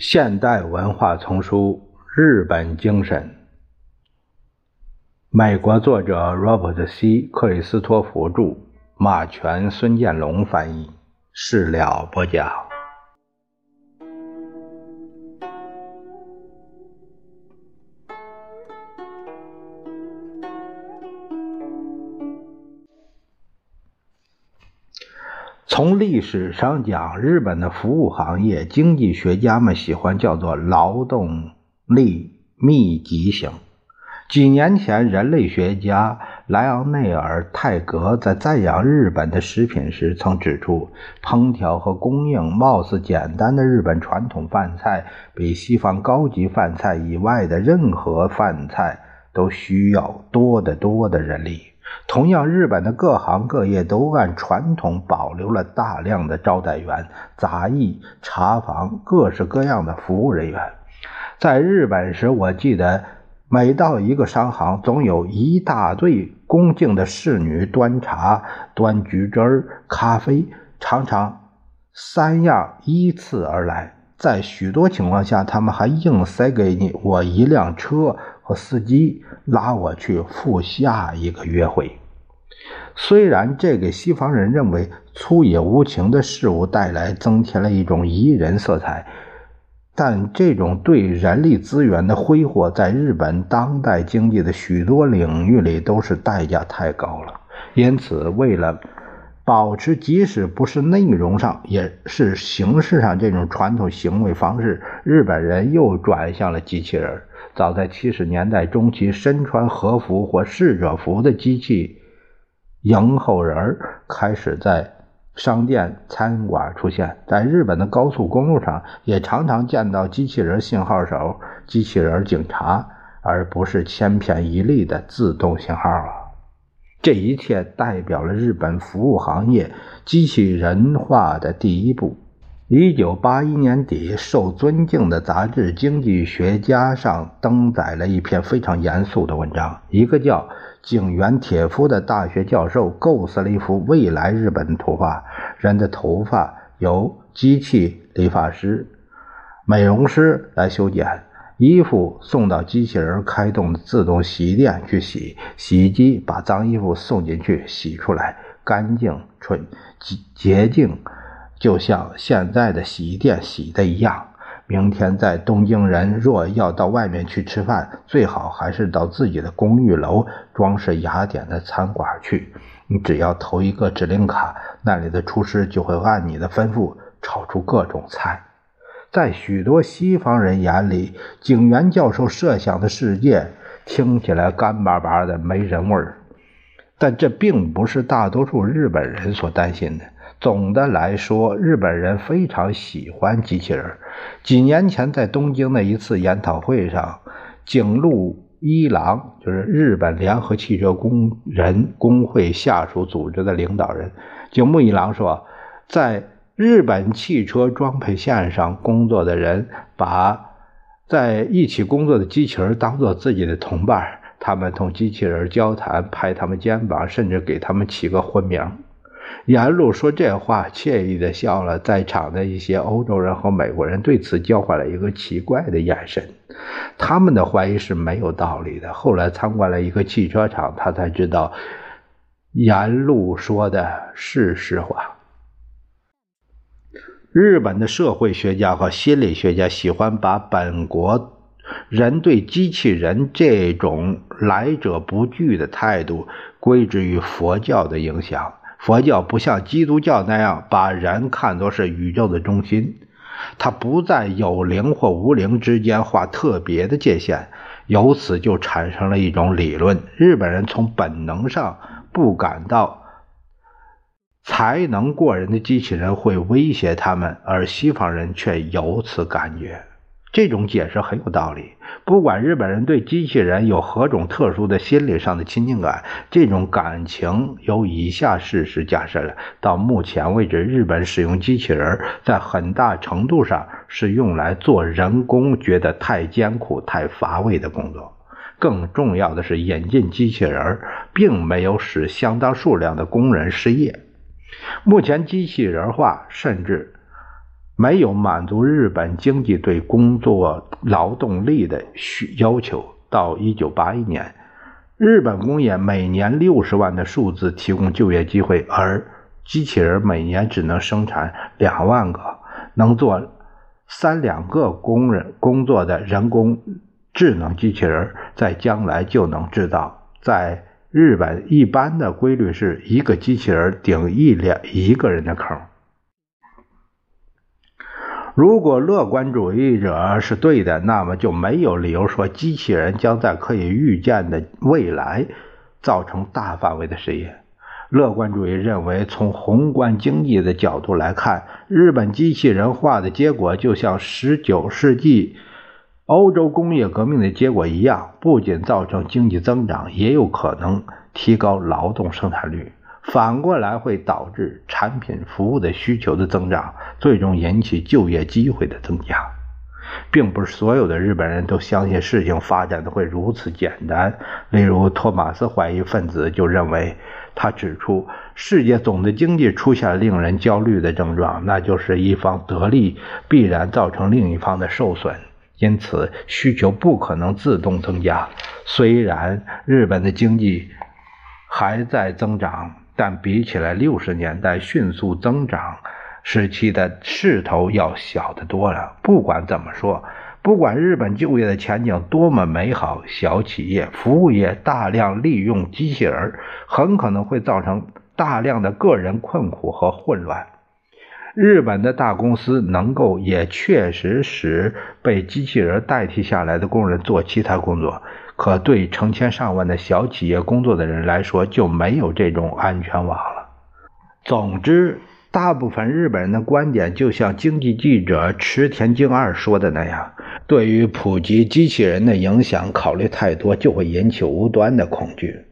现代文化丛书《日本精神》，美国作者 Robert C. 克里斯托弗著，马全、孙建龙翻译，事了不讲。从历史上讲，日本的服务行业，经济学家们喜欢叫做劳动力密集型。几年前，人类学家莱昂内尔·泰格在赞扬日本的食品时，曾指出，烹调和供应貌似简单的日本传统饭菜，比西方高级饭菜以外的任何饭菜都需要多得多的人力。同样，日本的各行各业都按传统保留了大量的招待员、杂役、茶房、各式各样的服务人员。在日本时，我记得每到一个商行，总有一大队恭敬的侍女端茶、端橘汁儿、咖啡，常常三样依次而来。在许多情况下，他们还硬塞给你我一辆车司机，拉我去赴下一个约会。虽然这给西方人认为粗野无情的事物带来增添了一种宜人色彩，但这种对人力资源的挥霍，在日本当代经济的许多领域里都是代价太高了。因此，为了保持即使不是内容上，也是形式上这种传统行为方式，日本人又转向了机器人。早在七十年代中期，身穿和服或侍者服的机器迎候人开始在商店、餐馆出现。在日本的高速公路上，也常常见到机器人信号手、机器人警察，而不是千篇一律的自动信号啊。这一切代表了日本服务行业机器人化的第一步。一九八一年底，受尊敬的杂志《经济学家》上登载了一篇非常严肃的文章。一个叫井原铁夫的大学教授构思了一幅未来日本图画：人的头发由机器理发师、美容师来修剪。衣服送到机器人开动的自动洗衣店去洗，洗衣机把脏衣服送进去洗出来，干净纯洁洁净，就像现在的洗衣店洗的一样。明天在东京人若要到外面去吃饭，最好还是到自己的公寓楼装饰雅典的餐馆去。你只要投一个指令卡，那里的厨师就会按你的吩咐炒出各种菜。在许多西方人眼里，景元教授设想的世界听起来干巴巴的、没人味儿，但这并不是大多数日本人所担心的。总的来说，日本人非常喜欢机器人。几年前，在东京的一次研讨会上，景路一郎就是日本联合汽车工人工会下属组织的领导人，景木一郎说，在。日本汽车装配线上工作的人把在一起工作的机器人当做自己的同伴，他们同机器人交谈，拍他们肩膀，甚至给他们起个婚名。沿路说这话，惬意的笑了。在场的一些欧洲人和美国人对此交换了一个奇怪的眼神，他们的怀疑是没有道理的。后来参观了一个汽车厂，他才知道沿路说的是实话。日本的社会学家和心理学家喜欢把本国人对机器人这种来者不拒的态度归之于佛教的影响。佛教不像基督教那样把人看作是宇宙的中心，它不在有灵或无灵之间画特别的界限，由此就产生了一种理论：日本人从本能上不感到。才能过人的机器人会威胁他们，而西方人却有此感觉。这种解释很有道理。不管日本人对机器人有何种特殊的心理上的亲近感，这种感情由以下事实假设了：到目前为止，日本使用机器人在很大程度上是用来做人工觉得太艰苦、太乏味的工作。更重要的是，引进机器人并没有使相当数量的工人失业。目前机器人化甚至没有满足日本经济对工作劳动力的需要求。到一九八一年，日本工业每年六十万的数字提供就业机会，而机器人每年只能生产两万个，能做三两个工人工作的人工智能机器人，在将来就能制造。在日本，一般的规律是一个机器人顶一两一个人的坑。如果乐观主义者是对的，那么就没有理由说机器人将在可以预见的未来造成大范围的失业。乐观主义认为，从宏观经济的角度来看，日本机器人化的结果就像19世纪欧洲工业革命的结果一样，不仅造成经济增长，也有可能提高劳动生产率。反过来会导致产品服务的需求的增长，最终引起就业机会的增加，并不是所有的日本人都相信事情发展的会如此简单。例如，托马斯怀疑分子就认为，他指出世界总的经济出现令人焦虑的症状，那就是一方得利必然造成另一方的受损，因此需求不可能自动增加。虽然日本的经济还在增长。但比起来六十年代迅速增长时期的势头要小得多了。不管怎么说，不管日本就业的前景多么美好，小企业、服务业大量利用机器人，很可能会造成大量的个人困苦和混乱。日本的大公司能够也确实使被机器人代替下来的工人做其他工作。可对成千上万的小企业工作的人来说，就没有这种安全网了。总之，大部分日本人的观点就像经济记者池田京二说的那样：对于普及机器人的影响考虑太多，就会引起无端的恐惧。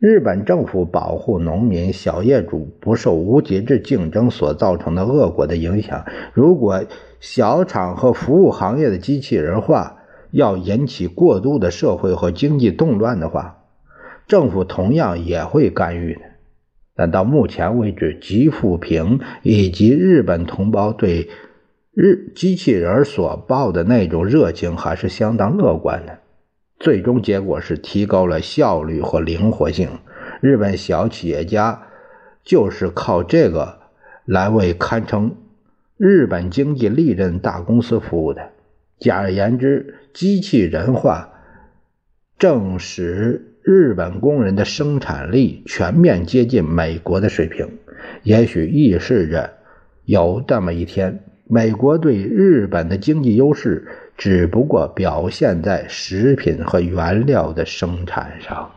日本政府保护农民、小业主不受无节制竞争所造成的恶果的影响。如果小厂和服务行业的机器人化，要引起过度的社会和经济动乱的话，政府同样也会干预的。但到目前为止，吉富平以及日本同胞对日机器人所抱的那种热情还是相当乐观的。最终结果是提高了效率和灵活性。日本小企业家就是靠这个来为堪称日本经济利刃大公司服务的。简而言之，机器人化正使日本工人的生产力全面接近美国的水平。也许预示着有这么一天，美国对日本的经济优势只不过表现在食品和原料的生产上。